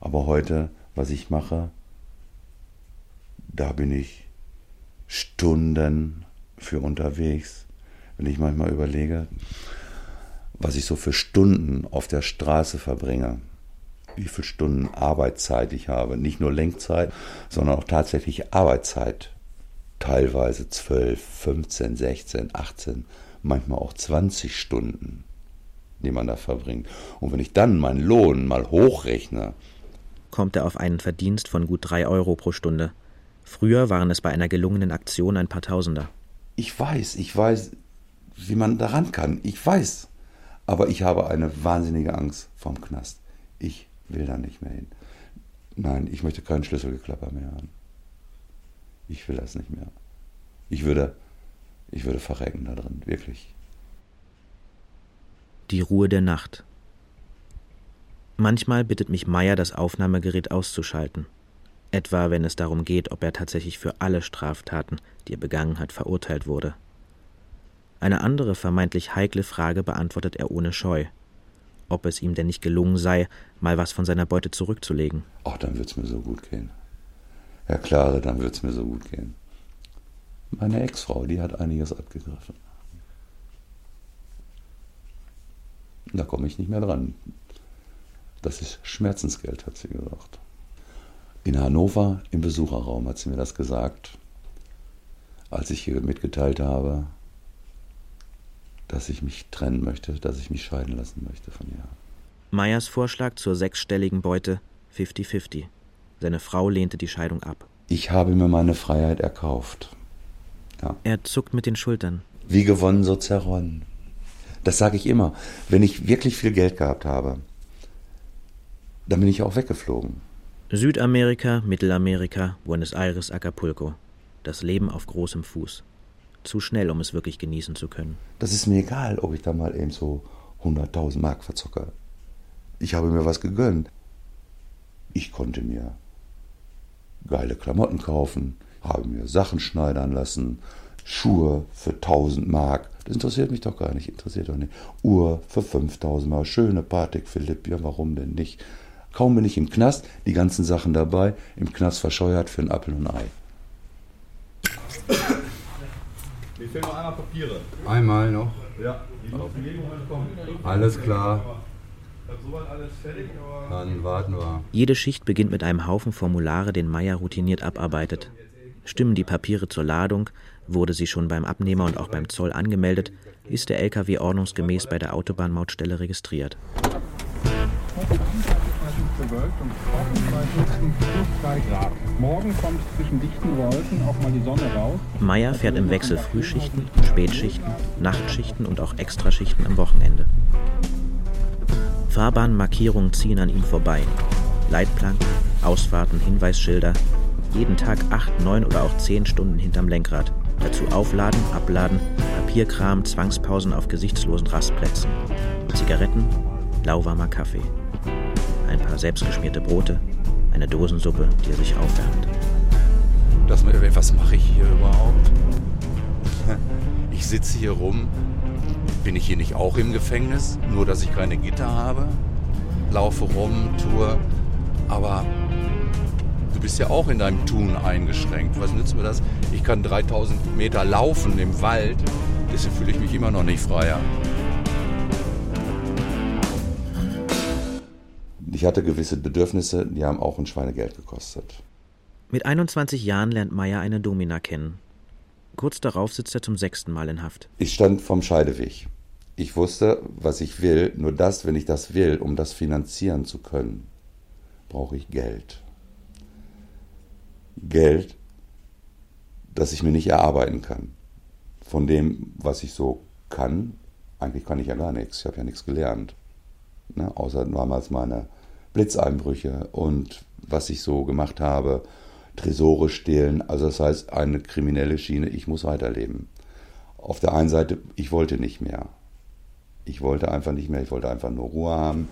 Aber heute, was ich mache, da bin ich Stunden für unterwegs. Wenn ich manchmal überlege, was ich so für Stunden auf der Straße verbringe, wie viele Stunden Arbeitszeit ich habe, nicht nur Lenkzeit, sondern auch tatsächlich Arbeitszeit. Teilweise 12, 15, 16, 18, manchmal auch 20 Stunden, die man da verbringt. Und wenn ich dann meinen Lohn mal hochrechne, kommt er auf einen Verdienst von gut drei Euro pro Stunde. Früher waren es bei einer gelungenen Aktion ein paar Tausender. Ich weiß, ich weiß, wie man daran kann. Ich weiß. Aber ich habe eine wahnsinnige Angst vom Knast. Ich will da nicht mehr hin. Nein, ich möchte keinen Schlüsselgeklapper mehr haben. Ich will das nicht mehr. Ich würde, ich würde verrecken da drin, wirklich. Die Ruhe der Nacht. Manchmal bittet mich Meyer, das Aufnahmegerät auszuschalten. Etwa wenn es darum geht, ob er tatsächlich für alle Straftaten, die er begangen hat, verurteilt wurde. Eine andere vermeintlich heikle Frage beantwortet er ohne Scheu. Ob es ihm denn nicht gelungen sei, mal was von seiner Beute zurückzulegen. Ach, dann wird's mir so gut gehen. Herr Klare, dann wird's mir so gut gehen. Meine Ex-Frau, die hat einiges abgegriffen. Da komme ich nicht mehr dran. Das ist Schmerzensgeld, hat sie gesagt. In Hannover im Besucherraum hat sie mir das gesagt, als ich ihr mitgeteilt habe, dass ich mich trennen möchte, dass ich mich scheiden lassen möchte von ihr. Meyers Vorschlag zur sechsstelligen Beute 50-50. Seine Frau lehnte die Scheidung ab. Ich habe mir meine Freiheit erkauft. Ja. Er zuckt mit den Schultern. Wie gewonnen, so zerronnen. Das sage ich immer. Wenn ich wirklich viel Geld gehabt habe, dann bin ich auch weggeflogen. Südamerika, Mittelamerika, Buenos Aires, Acapulco. Das Leben auf großem Fuß. Zu schnell, um es wirklich genießen zu können. Das ist mir egal, ob ich da mal eben so 100.000 Mark verzocke. Ich habe mir was gegönnt. Ich konnte mir geile Klamotten kaufen, habe mir Sachen schneidern lassen, Schuhe für 1000 Mark. Das interessiert mich doch gar nicht, interessiert doch nicht. Uhr für 5000 Mark, schöne Patek Philipp, ja warum denn nicht? Kaum bin ich im Knast, die ganzen Sachen dabei, im Knast verscheuert für ein Apfel und ein Ei. Mir fehlen noch einmal Papiere. Einmal noch. Ja, die müssen in jedem Moment kommen. Alles klar. Dann warten wir. Jede Schicht beginnt mit einem Haufen Formulare, den Meier routiniert abarbeitet. Stimmen die Papiere zur Ladung, wurde sie schon beim Abnehmer und auch beim Zoll angemeldet, ist der LKW ordnungsgemäß bei der Autobahnmautstelle registriert. Bewölkt und trocken bei höchstens plus 3 Grad. Morgen kommt zwischen dichten Wolken auch mal die Sonne raus. Meier fährt im Wechsel Frühschichten, Spätschichten, Nachtschichten und auch Extraschichten am Wochenende. Fahrbahnmarkierungen ziehen an ihm vorbei. Leitplanken, Ausfahrten, Hinweisschilder. Jeden Tag acht, neun oder auch zehn Stunden hinterm Lenkrad. Dazu aufladen, abladen, Papierkram, Zwangspausen auf gesichtslosen Rastplätzen. Zigaretten, lauwarmer Kaffee. Paar selbstgeschmierte Brote, eine Dosensuppe, die er sich aufwärmt. Das, was mache ich hier überhaupt? Ich sitze hier rum. Bin ich hier nicht auch im Gefängnis? Nur, dass ich keine Gitter habe? Laufe rum, tue. Aber du bist ja auch in deinem Tun eingeschränkt. Was nützt mir das? Ich kann 3000 Meter laufen im Wald. Deswegen fühle ich mich immer noch nicht freier. Ich hatte gewisse Bedürfnisse, die haben auch ein Schweinegeld gekostet. Mit 21 Jahren lernt Meier eine Domina kennen. Kurz darauf sitzt er zum sechsten Mal in Haft. Ich stand vom Scheideweg. Ich wusste, was ich will, nur das, wenn ich das will, um das finanzieren zu können, brauche ich Geld. Geld, das ich mir nicht erarbeiten kann. Von dem, was ich so kann, eigentlich kann ich ja gar nichts. Ich habe ja nichts gelernt. Ne? Außer damals meine Blitzeinbrüche und was ich so gemacht habe, Tresore stehlen. Also das heißt, eine kriminelle Schiene, ich muss weiterleben. Auf der einen Seite, ich wollte nicht mehr. Ich wollte einfach nicht mehr, ich wollte einfach nur Ruhe haben.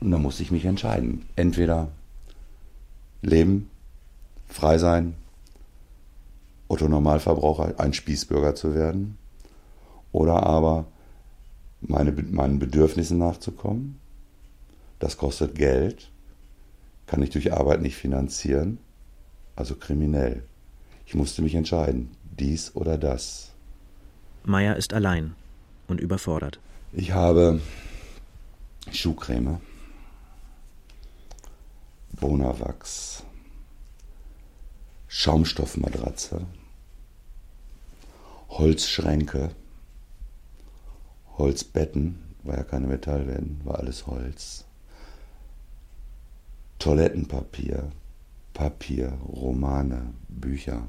Und dann musste ich mich entscheiden. Entweder leben, frei sein, Otto Normalverbraucher, ein Spießbürger zu werden, oder aber meine, meinen Bedürfnissen nachzukommen. Das kostet Geld, kann ich durch Arbeit nicht finanzieren, also kriminell. Ich musste mich entscheiden, dies oder das. Meier ist allein und überfordert. Ich habe Schuhcreme, Bonawachs, Schaumstoffmatratze, Holzschränke, Holzbetten, war ja keine Metallwände, war alles Holz. Toilettenpapier, Papier, Romane, Bücher.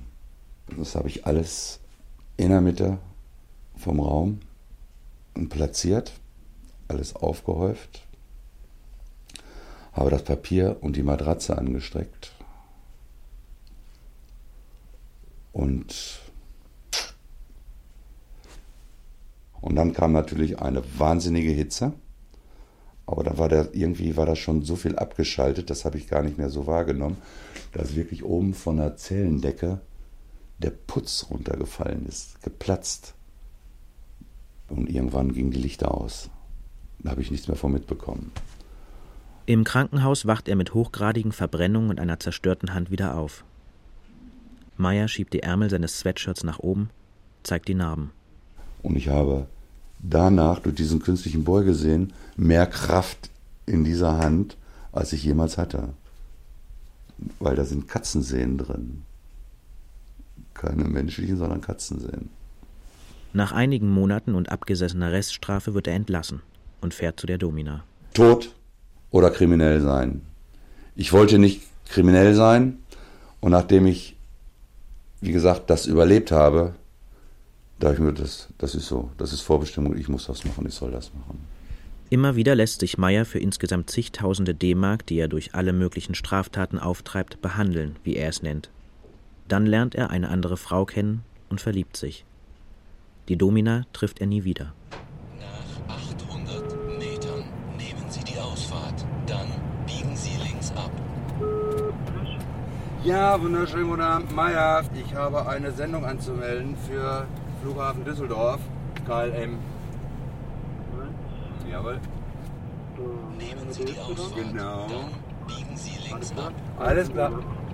Das habe ich alles in der Mitte vom Raum platziert, alles aufgehäuft, habe das Papier und die Matratze angestreckt und und dann kam natürlich eine wahnsinnige Hitze. Aber da war der, irgendwie war das schon so viel abgeschaltet, das habe ich gar nicht mehr so wahrgenommen, dass wirklich oben von der Zellendecke der Putz runtergefallen ist, geplatzt. Und irgendwann gingen die Lichter aus. Da habe ich nichts mehr von mitbekommen. Im Krankenhaus wacht er mit hochgradigen Verbrennungen und einer zerstörten Hand wieder auf. Meier schiebt die Ärmel seines Sweatshirts nach oben, zeigt die Narben. Und ich habe danach durch diesen künstlichen Beugesehen mehr Kraft in dieser Hand, als ich jemals hatte. Weil da sind Katzensehen drin. Keine menschlichen, sondern Katzensehen. Nach einigen Monaten und abgesessener Reststrafe wird er entlassen und fährt zu der Domina. Tot oder kriminell sein. Ich wollte nicht kriminell sein und nachdem ich, wie gesagt, das überlebt habe, da ich mir das, das ist so, das ist Vorbestimmung, ich muss das machen, ich soll das machen. Immer wieder lässt sich Meyer für insgesamt zigtausende D-Mark, die er durch alle möglichen Straftaten auftreibt, behandeln, wie er es nennt. Dann lernt er eine andere Frau kennen und verliebt sich. Die Domina trifft er nie wieder. Nach 800 Metern nehmen Sie die Ausfahrt. Dann biegen Sie links ab. Ja, wunderschönen guten Abend, Meier. Ich habe eine Sendung anzumelden für Flughafen Düsseldorf, KLM. Jawohl. nehmen Sie die Ausfahrt. Genau. Dann biegen Sie links ab. Alles klar.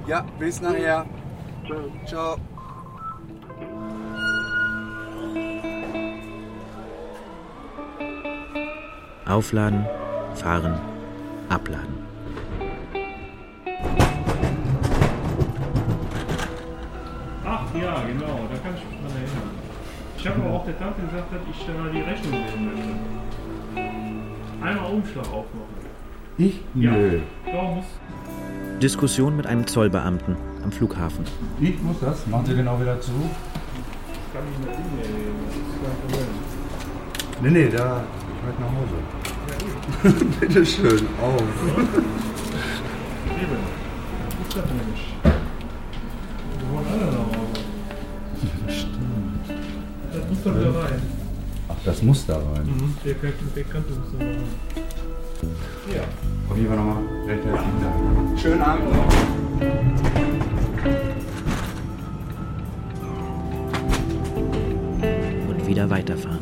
Ja, bis nachher. Ciao. Aufladen, fahren, abladen. Ach ja, genau, da kann ich mich dran erinnern. Ich habe aber auch der Tante gesagt, dass ich da die Rechnung sehen möchte. Einmal Umschlag aufmachen. Ich? Ja. Nö. Doch, muss. Diskussion mit einem Zollbeamten am Flughafen. Ich muss das. Machen Sie genau wieder zu. Kann ich nicht hinnehmen, das ist kein Problem. Nee, nee, da. Ich möchte nach Hause. Bitte schön. Auf. Eben. Das ist das nämlich. Das muss da rein. Mhm. Der, kann, der Kante muss da rein. Ja. Auf jeden Fall nochmal recht herzlichen Dank. Schönen Abend noch. und wieder weiterfahren.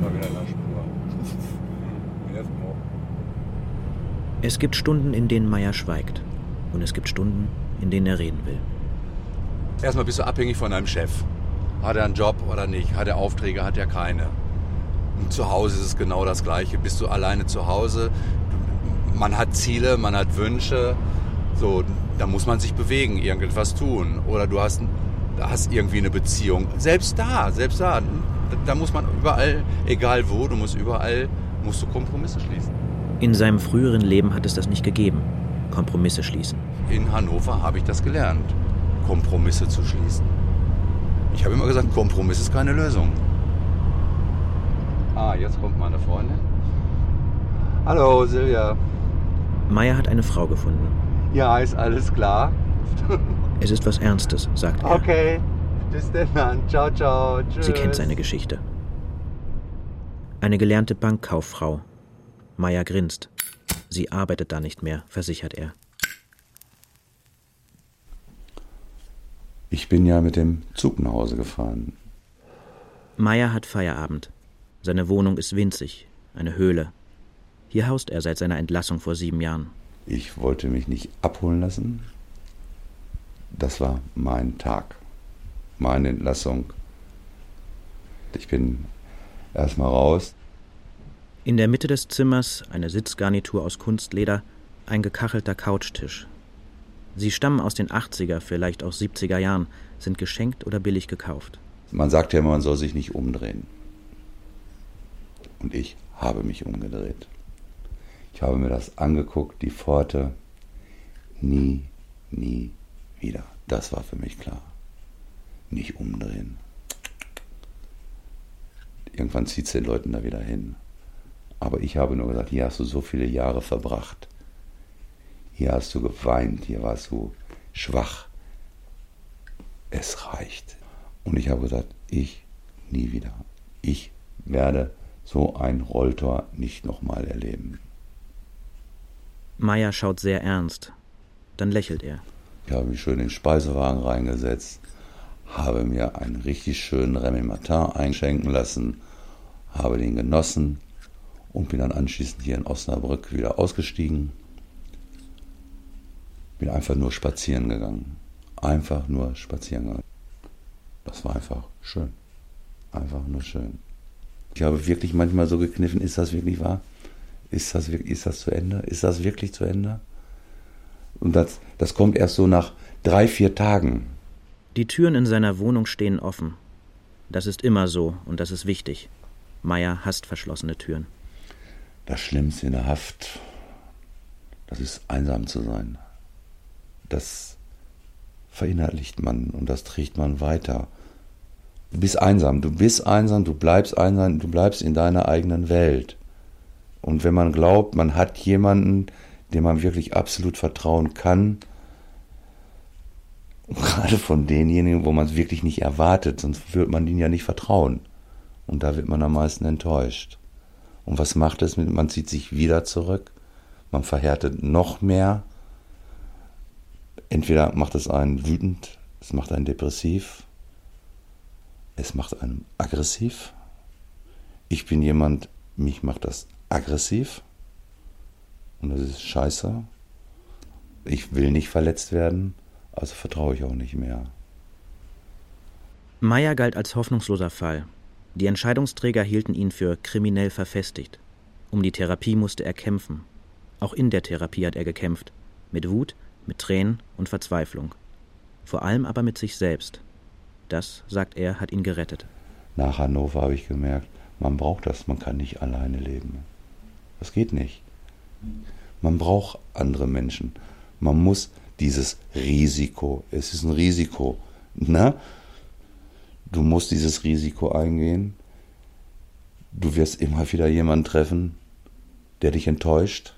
Mal wieder in der Spur. Jetzt noch. Es gibt Stunden, in denen Meier schweigt. Und es gibt Stunden, in denen er reden will. Erstmal bist du abhängig von deinem Chef. Hat er einen Job oder nicht? Hat er Aufträge? Hat er keine? Und zu Hause ist es genau das Gleiche. Bist du alleine zu Hause? Man hat Ziele, man hat Wünsche. So, da muss man sich bewegen, irgendetwas tun. Oder du hast, hast irgendwie eine Beziehung. Selbst da, selbst da, da muss man überall, egal wo, du musst überall, musst du Kompromisse schließen. In seinem früheren Leben hat es das nicht gegeben. Kompromisse schließen. In Hannover habe ich das gelernt, Kompromisse zu schließen. Ich habe immer gesagt, Kompromiss ist keine Lösung. Ah, jetzt kommt meine Freundin. Hallo, Silvia. Meier hat eine Frau gefunden. Ja, ist alles klar. Es ist was Ernstes, sagt er. Okay, bis dann. Ciao, ciao. Tschüss. Sie kennt seine Geschichte. Eine gelernte Bankkauffrau. Meier grinst. Sie arbeitet da nicht mehr, versichert er. Ich bin ja mit dem Zug nach Hause gefahren. Meier hat Feierabend. Seine Wohnung ist winzig, eine Höhle. Hier haust er seit seiner Entlassung vor sieben Jahren. Ich wollte mich nicht abholen lassen. Das war mein Tag, meine Entlassung. Ich bin erstmal raus. In der Mitte des Zimmers eine Sitzgarnitur aus Kunstleder, ein gekachelter Couchtisch. Sie stammen aus den 80er, vielleicht aus 70er Jahren, sind geschenkt oder billig gekauft. Man sagt ja immer, man soll sich nicht umdrehen. Und ich habe mich umgedreht. Ich habe mir das angeguckt, die Pforte. Nie, nie wieder. Das war für mich klar. Nicht umdrehen. Irgendwann zieht es den Leuten da wieder hin. Aber ich habe nur gesagt, hier hast du so viele Jahre verbracht. Hier hast du geweint, hier warst du schwach. Es reicht. Und ich habe gesagt, ich nie wieder. Ich werde so ein Rolltor nicht nochmal erleben. Meier schaut sehr ernst. Dann lächelt er. Ich habe mich schön in den Speisewagen reingesetzt, habe mir einen richtig schönen Remy Martin einschenken lassen, habe den genossen und bin dann anschließend hier in Osnabrück wieder ausgestiegen. Bin einfach nur spazieren gegangen. Einfach nur spazieren gegangen. Das war einfach schön. Einfach nur schön. Ich habe wirklich manchmal so gekniffen, ist das wirklich wahr? Ist das, wirklich- ist das zu Ende? Ist das wirklich zu Ende? Und das, das kommt erst so nach drei, vier Tagen. Die Türen in seiner Wohnung stehen offen. Das ist immer so und das ist wichtig. Meier hasst verschlossene Türen. Das Schlimmste in der Haft, das ist einsam zu sein. Das verinnerlicht man und das trägt man weiter. Du bist einsam, du bist einsam, du bleibst einsam, du bleibst in deiner eigenen Welt. Und wenn man glaubt, man hat jemanden, dem man wirklich absolut vertrauen kann, gerade von denjenigen, wo man es wirklich nicht erwartet, sonst würde man ihnen ja nicht vertrauen. Und da wird man am meisten enttäuscht. Und was macht es? Man zieht sich wieder zurück, man verhärtet noch mehr. Entweder macht es einen wütend, es macht einen depressiv, es macht einen aggressiv Ich bin jemand, mich macht das aggressiv und das ist scheiße. Ich will nicht verletzt werden, also vertraue ich auch nicht mehr. Meyer galt als hoffnungsloser Fall. Die Entscheidungsträger hielten ihn für kriminell verfestigt. Um die Therapie musste er kämpfen. Auch in der Therapie hat er gekämpft. Mit Wut, mit Tränen und Verzweiflung. Vor allem aber mit sich selbst. Das, sagt er, hat ihn gerettet. Nach Hannover habe ich gemerkt, man braucht das, man kann nicht alleine leben. Das geht nicht. Man braucht andere Menschen. Man muss dieses Risiko, es ist ein Risiko, ne? Du musst dieses Risiko eingehen. Du wirst immer wieder jemanden treffen, der dich enttäuscht.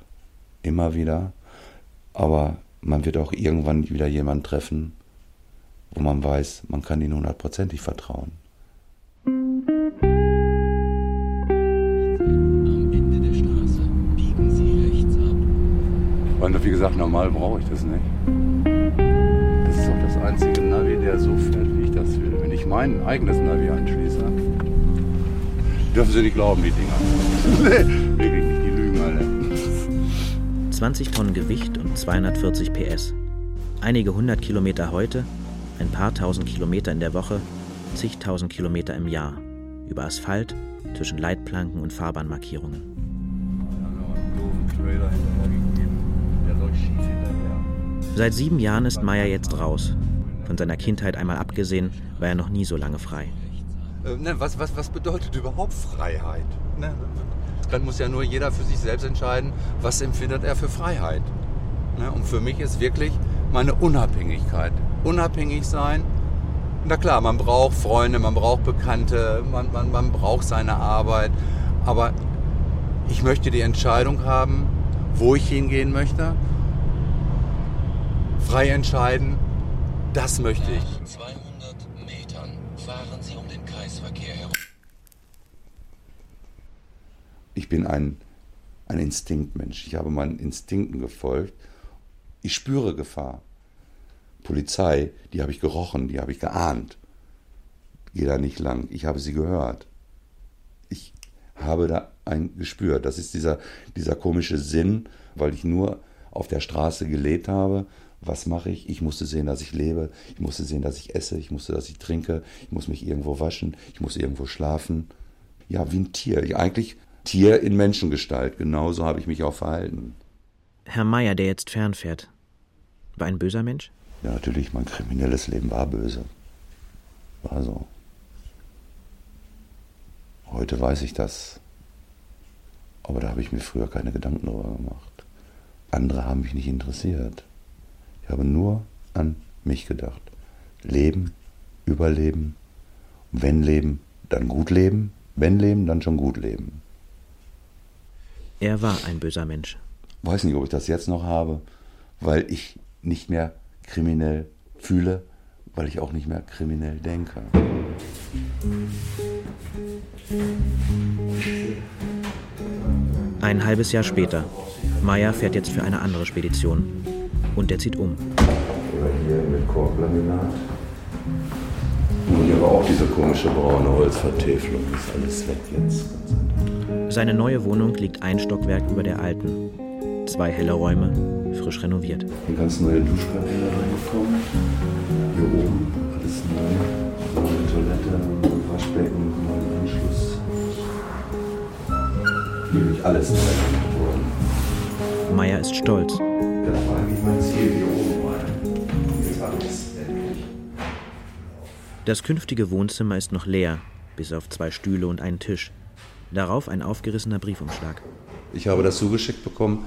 Immer wieder. Aber man wird auch irgendwann wieder jemanden treffen, wo man weiß, man kann ihnen hundertprozentig vertrauen. Und wie gesagt, normal brauche ich das nicht. Das ist doch das einzige Navi, der so fährt, wie ich das will. Wenn ich mein eigenes Navi anschließe, dürfen Sie nicht glauben, die Dinger. nee, wirklich nicht. 20 Tonnen Gewicht und 240 PS. Einige hundert Kilometer heute, ein paar tausend Kilometer in der Woche, zigtausend Kilometer im Jahr. Über Asphalt, zwischen Leitplanken und Fahrbahnmarkierungen. Seit sieben Jahren ist Meyer jetzt raus. Von seiner Kindheit einmal abgesehen, war er noch nie so lange frei. Äh, ne, was, was, was bedeutet überhaupt Freiheit? Dann muss ja nur jeder für sich selbst entscheiden, was empfindet er für Freiheit. Ne? Und für mich ist wirklich meine Unabhängigkeit. Unabhängig sein. Na klar, man braucht Freunde, man braucht Bekannte, man, man, man braucht seine Arbeit. Aber ich möchte die Entscheidung haben, wo ich hingehen möchte frei entscheiden. Das möchte ich. Nach 200 Metern fahren Sie um den Kreisverkehr herum. Ich bin ein, ein Instinktmensch. Ich habe meinen Instinkten gefolgt. Ich spüre Gefahr. Polizei, die habe ich gerochen, die habe ich geahnt. Gehe da nicht lang. Ich habe sie gehört. Ich habe da ein Gespür. Das ist dieser, dieser komische Sinn, weil ich nur auf der Straße gelebt habe was mache ich? Ich musste sehen, dass ich lebe. Ich musste sehen, dass ich esse. Ich musste, dass ich trinke. Ich muss mich irgendwo waschen. Ich muss irgendwo schlafen. Ja, wie ein Tier. Eigentlich Tier in Menschengestalt. Genauso habe ich mich auch verhalten. Herr Meier, der jetzt fernfährt, war ein böser Mensch? Ja, natürlich. Mein kriminelles Leben war böse. War so. Heute weiß ich das. Aber da habe ich mir früher keine Gedanken darüber gemacht. Andere haben mich nicht interessiert. Ich habe nur an mich gedacht. Leben, überleben. Wenn leben, dann gut leben. Wenn leben, dann schon gut leben. Er war ein böser Mensch. Weiß nicht, ob ich das jetzt noch habe, weil ich nicht mehr kriminell fühle, weil ich auch nicht mehr kriminell denke. Ein halbes Jahr später. Meyer fährt jetzt für eine andere Spedition. Und er zieht um. Oder hier mit Korblaminat. Und hier war auch diese komische braune Holzvertäfelung. Ist alles weg jetzt. Seine neue Wohnung liegt ein Stockwerk über der alten. Zwei helle Räume, frisch renoviert. Hier ganz neue Duschkabine reingekommen. Hier oben alles neu. Neue Toilette, Waschbecken, neuer Anschluss. Hier wird alles neu worden. Meier ist stolz. Ja, da war eigentlich mein Ziel hier oben rein. Jetzt habe ich es endlich. Das künftige Wohnzimmer ist noch leer, bis auf zwei Stühle und einen Tisch. Darauf ein aufgerissener Briefumschlag. Ich habe das zugeschickt bekommen.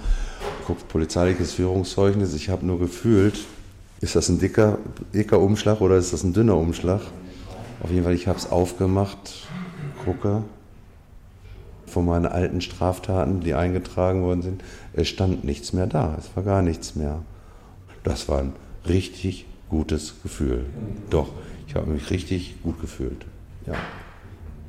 Guckt, polizeiliches Führungszeugnis. Ich habe nur gefühlt, ist das ein dicker, dicker Umschlag oder ist das ein dünner Umschlag? Auf jeden Fall, ich habe es aufgemacht, gucke von meinen alten Straftaten, die eingetragen worden sind. Es stand nichts mehr da, es war gar nichts mehr. Das war ein richtig gutes Gefühl. Doch, ich habe mich richtig gut gefühlt. Ja.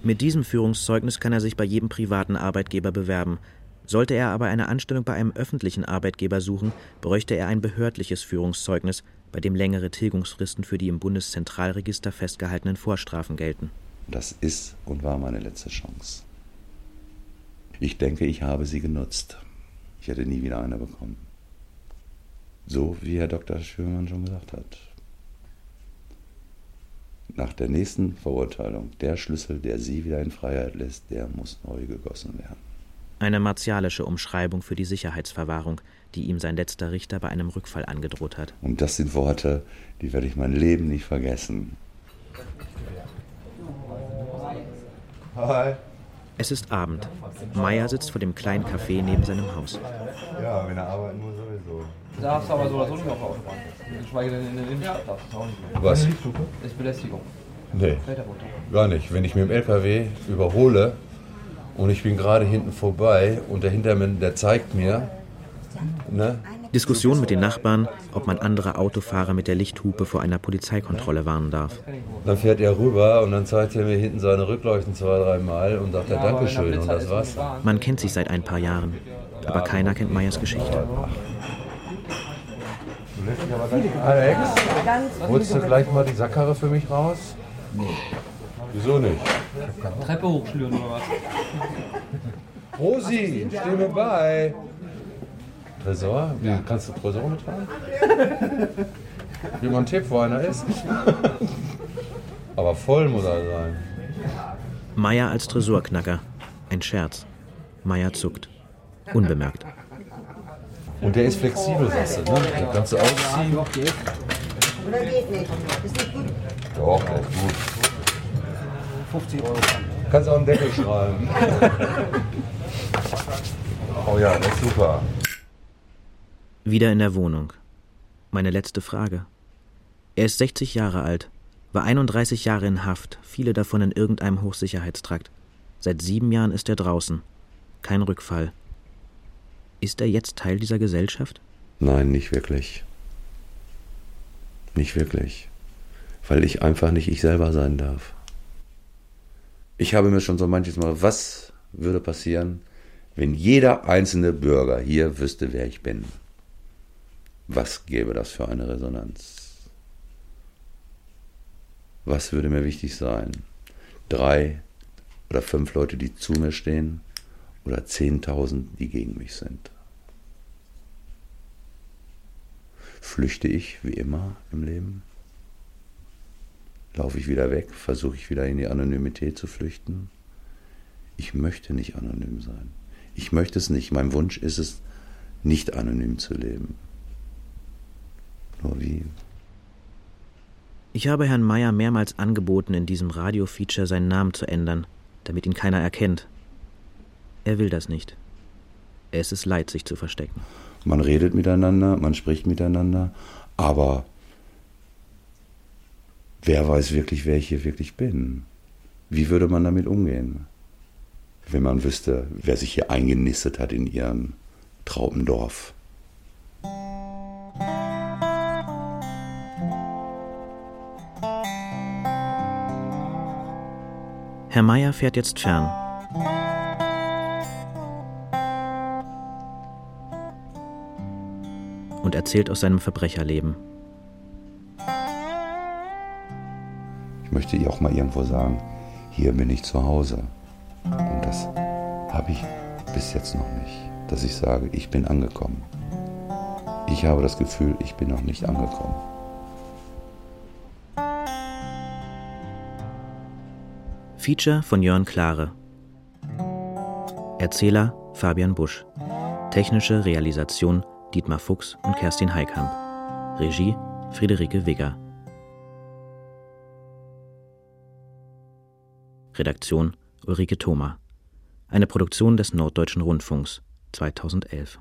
Mit diesem Führungszeugnis kann er sich bei jedem privaten Arbeitgeber bewerben. Sollte er aber eine Anstellung bei einem öffentlichen Arbeitgeber suchen, bräuchte er ein behördliches Führungszeugnis, bei dem längere Tilgungsfristen für die im Bundeszentralregister festgehaltenen Vorstrafen gelten. Das ist und war meine letzte Chance. Ich denke, ich habe sie genutzt. Ich hätte nie wieder eine bekommen. So wie Herr Dr. Schürmann schon gesagt hat. Nach der nächsten Verurteilung, der Schlüssel, der sie wieder in Freiheit lässt, der muss neu gegossen werden. Eine martialische Umschreibung für die Sicherheitsverwahrung, die ihm sein letzter Richter bei einem Rückfall angedroht hat. Und das sind Worte, die werde ich mein Leben nicht vergessen. Hi. Es ist Abend. Meier sitzt vor dem kleinen Café neben seinem Haus. Ja, wenn er arbeiten muss, sowieso. Darfst aber so oder so nicht auf der Autobahn. Geschweige denn in der Innenstadt darfst du auch nicht. Was? Das ist Belästigung. Nee, gar nicht. Wenn ich mit dem LKW überhole und ich bin gerade hinten vorbei und der hinter mir, der zeigt mir, ne? Diskussion mit den Nachbarn, ob man andere Autofahrer mit der Lichthupe vor einer Polizeikontrolle warnen darf. Dann fährt er rüber und dann zeigt er mir hinten seine Rückleuchten zwei, dreimal und sagt er Dankeschön und das war's. Man kennt sich seit ein paar Jahren, aber keiner kennt Meyers Geschichte. Alex, holst du gleich mal die Sackkarre für mich raus? Nee. Wieso nicht? Treppe hochschlüren oder was? Rosi, steh mir bei. Tresor? Wie, kannst du Tresor mittragen? Gib mal einen Tipp, wo einer ist. Aber voll muss er sein. Meyer als Tresorknacker. Ein Scherz. Meyer zuckt. Unbemerkt. Und der ist flexibel, sagst du, ne? Den kannst du ausziehen. Oder geht nicht. Ist nicht gut. Doch, der ist gut. 50 Euro. Kannst auch einen Deckel schreiben. oh ja, das ist super. Wieder in der Wohnung. Meine letzte Frage. Er ist 60 Jahre alt, war 31 Jahre in Haft, viele davon in irgendeinem Hochsicherheitstrakt. Seit sieben Jahren ist er draußen. Kein Rückfall. Ist er jetzt Teil dieser Gesellschaft? Nein, nicht wirklich. Nicht wirklich. Weil ich einfach nicht ich selber sein darf. Ich habe mir schon so manches Mal, was würde passieren, wenn jeder einzelne Bürger hier wüsste, wer ich bin? Was gäbe das für eine Resonanz? Was würde mir wichtig sein? Drei oder fünf Leute, die zu mir stehen oder zehntausend, die gegen mich sind? Flüchte ich wie immer im Leben? Laufe ich wieder weg? Versuche ich wieder in die Anonymität zu flüchten? Ich möchte nicht anonym sein. Ich möchte es nicht. Mein Wunsch ist es, nicht anonym zu leben. Nur wie? Ich habe Herrn Meyer mehrmals angeboten, in diesem Radiofeature seinen Namen zu ändern, damit ihn keiner erkennt. Er will das nicht. Er ist es leid, sich zu verstecken. Man redet miteinander, man spricht miteinander, aber wer weiß wirklich, wer ich hier wirklich bin? Wie würde man damit umgehen? Wenn man wüsste, wer sich hier eingenistet hat in ihrem Traubendorf. Herr Meyer fährt jetzt fern. Und erzählt aus seinem Verbrecherleben. Ich möchte ihr auch mal irgendwo sagen, hier bin ich zu Hause. Und das habe ich bis jetzt noch nicht, dass ich sage, ich bin angekommen. Ich habe das Gefühl, ich bin noch nicht angekommen. Feature von Jörn Klare. Erzähler Fabian Busch. Technische Realisation Dietmar Fuchs und Kerstin Heikamp. Regie Friederike Wigger. Redaktion Ulrike Thoma. Eine Produktion des Norddeutschen Rundfunks 2011.